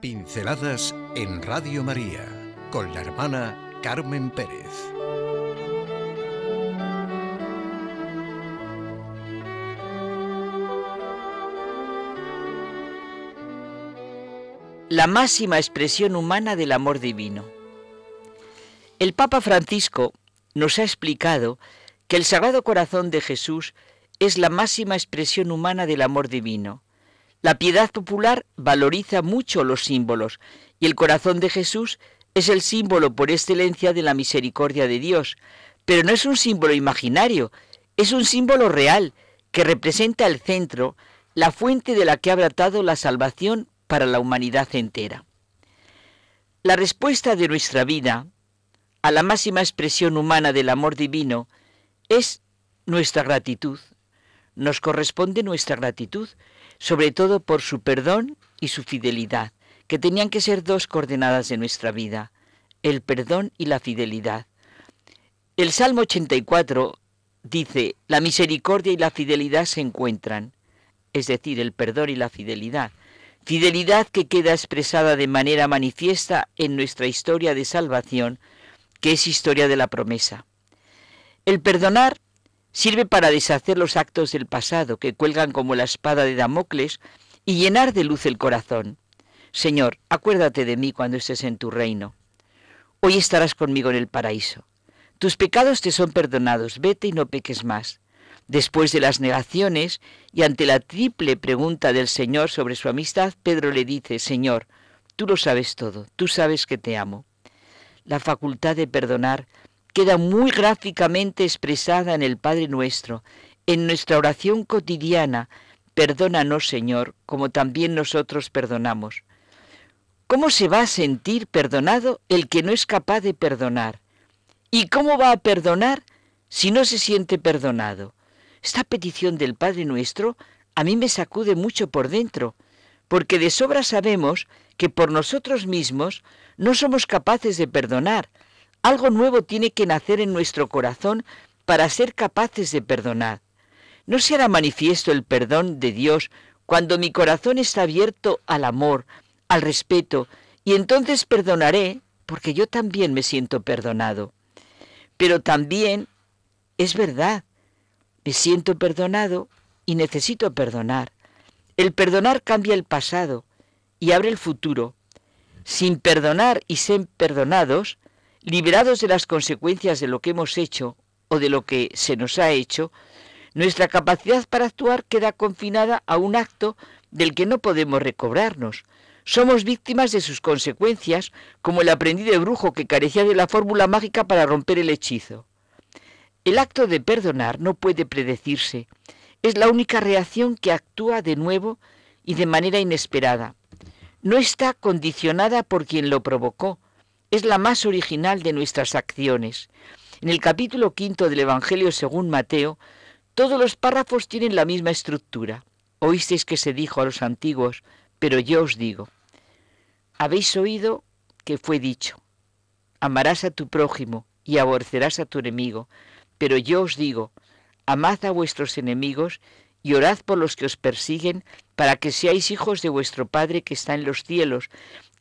Pinceladas en Radio María con la hermana Carmen Pérez. La máxima expresión humana del amor divino. El Papa Francisco nos ha explicado que el Sagrado Corazón de Jesús es la máxima expresión humana del amor divino. La piedad popular valoriza mucho los símbolos y el corazón de Jesús es el símbolo por excelencia de la misericordia de Dios, pero no es un símbolo imaginario, es un símbolo real que representa el centro, la fuente de la que ha brotado la salvación para la humanidad entera. La respuesta de nuestra vida a la máxima expresión humana del amor divino es nuestra gratitud. Nos corresponde nuestra gratitud, sobre todo por su perdón y su fidelidad, que tenían que ser dos coordenadas de nuestra vida, el perdón y la fidelidad. El Salmo 84 dice, la misericordia y la fidelidad se encuentran, es decir, el perdón y la fidelidad. Fidelidad que queda expresada de manera manifiesta en nuestra historia de salvación, que es historia de la promesa. El perdonar sirve para deshacer los actos del pasado que cuelgan como la espada de Damocles y llenar de luz el corazón. Señor, acuérdate de mí cuando estés en tu reino. Hoy estarás conmigo en el paraíso. Tus pecados te son perdonados, vete y no peques más. Después de las negaciones y ante la triple pregunta del Señor sobre su amistad, Pedro le dice, Señor, tú lo sabes todo, tú sabes que te amo. La facultad de perdonar queda muy gráficamente expresada en el Padre Nuestro, en nuestra oración cotidiana, perdónanos Señor, como también nosotros perdonamos. ¿Cómo se va a sentir perdonado el que no es capaz de perdonar? ¿Y cómo va a perdonar si no se siente perdonado? Esta petición del Padre Nuestro a mí me sacude mucho por dentro, porque de sobra sabemos que por nosotros mismos no somos capaces de perdonar, algo nuevo tiene que nacer en nuestro corazón para ser capaces de perdonar. ¿No se hará manifiesto el perdón de Dios cuando mi corazón está abierto al amor, al respeto, y entonces perdonaré porque yo también me siento perdonado? Pero también es verdad, me siento perdonado y necesito perdonar. El perdonar cambia el pasado y abre el futuro. Sin perdonar y ser perdonados, liberados de las consecuencias de lo que hemos hecho o de lo que se nos ha hecho, nuestra capacidad para actuar queda confinada a un acto del que no podemos recobrarnos. Somos víctimas de sus consecuencias, como el aprendiz de brujo que carecía de la fórmula mágica para romper el hechizo. El acto de perdonar no puede predecirse. Es la única reacción que actúa de nuevo y de manera inesperada. No está condicionada por quien lo provocó, es la más original de nuestras acciones. En el capítulo quinto del Evangelio según Mateo, todos los párrafos tienen la misma estructura. Oísteis que se dijo a los antiguos, pero yo os digo. Habéis oído que fue dicho, amarás a tu prójimo y aborrecerás a tu enemigo, pero yo os digo, amad a vuestros enemigos y orad por los que os persiguen, para que seáis hijos de vuestro Padre que está en los cielos,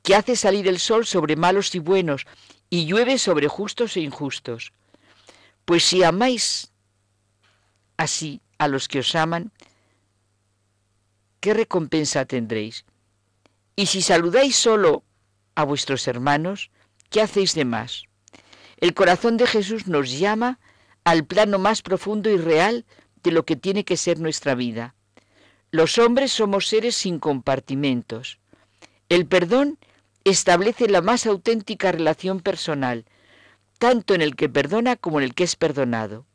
que hace salir el sol sobre malos y buenos, y llueve sobre justos e injustos. Pues si amáis así a los que os aman, ¿qué recompensa tendréis? Y si saludáis solo a vuestros hermanos, ¿qué hacéis de más? El corazón de Jesús nos llama al plano más profundo y real de lo que tiene que ser nuestra vida. Los hombres somos seres sin compartimentos. El perdón establece la más auténtica relación personal, tanto en el que perdona como en el que es perdonado.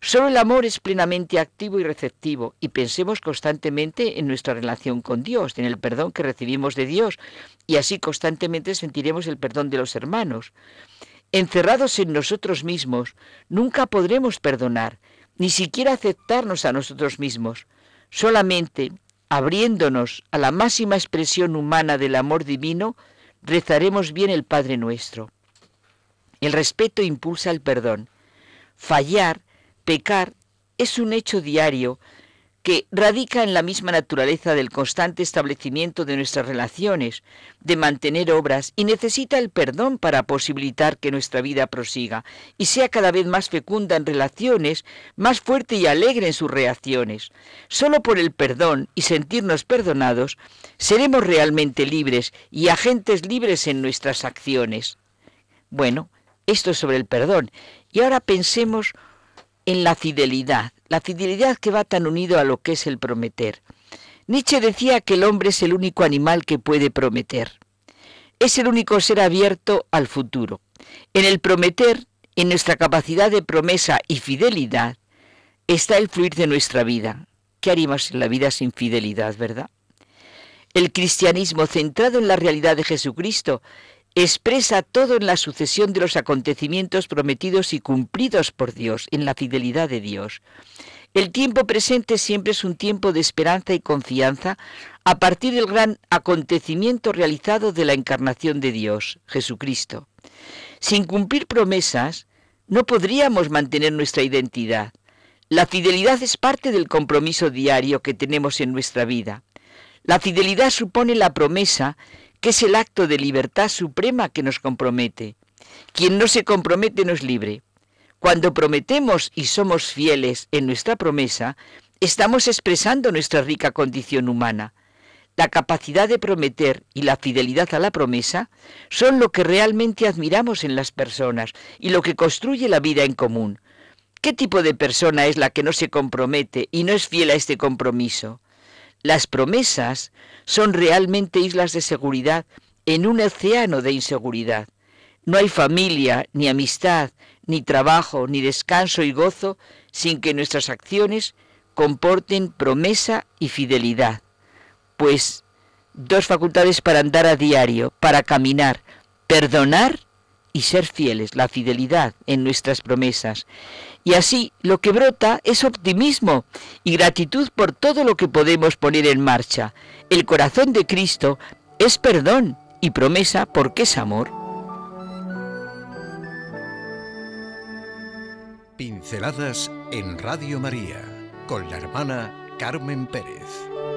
Solo el amor es plenamente activo y receptivo y pensemos constantemente en nuestra relación con Dios, en el perdón que recibimos de Dios y así constantemente sentiremos el perdón de los hermanos. Encerrados en nosotros mismos, nunca podremos perdonar, ni siquiera aceptarnos a nosotros mismos. Solamente abriéndonos a la máxima expresión humana del amor divino, rezaremos bien el Padre nuestro. El respeto impulsa el perdón. Fallar, pecar, es un hecho diario que radica en la misma naturaleza del constante establecimiento de nuestras relaciones, de mantener obras, y necesita el perdón para posibilitar que nuestra vida prosiga y sea cada vez más fecunda en relaciones, más fuerte y alegre en sus reacciones. Solo por el perdón y sentirnos perdonados, seremos realmente libres y agentes libres en nuestras acciones. Bueno, esto es sobre el perdón. Y ahora pensemos en la fidelidad, la fidelidad que va tan unido a lo que es el prometer. Nietzsche decía que el hombre es el único animal que puede prometer. Es el único ser abierto al futuro. En el prometer, en nuestra capacidad de promesa y fidelidad, está el fluir de nuestra vida. ¿Qué haríamos en la vida sin fidelidad, verdad? El cristianismo centrado en la realidad de Jesucristo expresa todo en la sucesión de los acontecimientos prometidos y cumplidos por Dios, en la fidelidad de Dios. El tiempo presente siempre es un tiempo de esperanza y confianza a partir del gran acontecimiento realizado de la encarnación de Dios, Jesucristo. Sin cumplir promesas, no podríamos mantener nuestra identidad. La fidelidad es parte del compromiso diario que tenemos en nuestra vida. La fidelidad supone la promesa que es el acto de libertad suprema que nos compromete. Quien no se compromete no es libre. Cuando prometemos y somos fieles en nuestra promesa, estamos expresando nuestra rica condición humana. La capacidad de prometer y la fidelidad a la promesa son lo que realmente admiramos en las personas y lo que construye la vida en común. ¿Qué tipo de persona es la que no se compromete y no es fiel a este compromiso? Las promesas son realmente islas de seguridad en un océano de inseguridad. No hay familia, ni amistad, ni trabajo, ni descanso y gozo sin que nuestras acciones comporten promesa y fidelidad. Pues dos facultades para andar a diario, para caminar, perdonar y ser fieles, la fidelidad en nuestras promesas. Y así lo que brota es optimismo y gratitud por todo lo que podemos poner en marcha. El corazón de Cristo es perdón y promesa porque es amor. Pinceladas en Radio María con la hermana Carmen Pérez.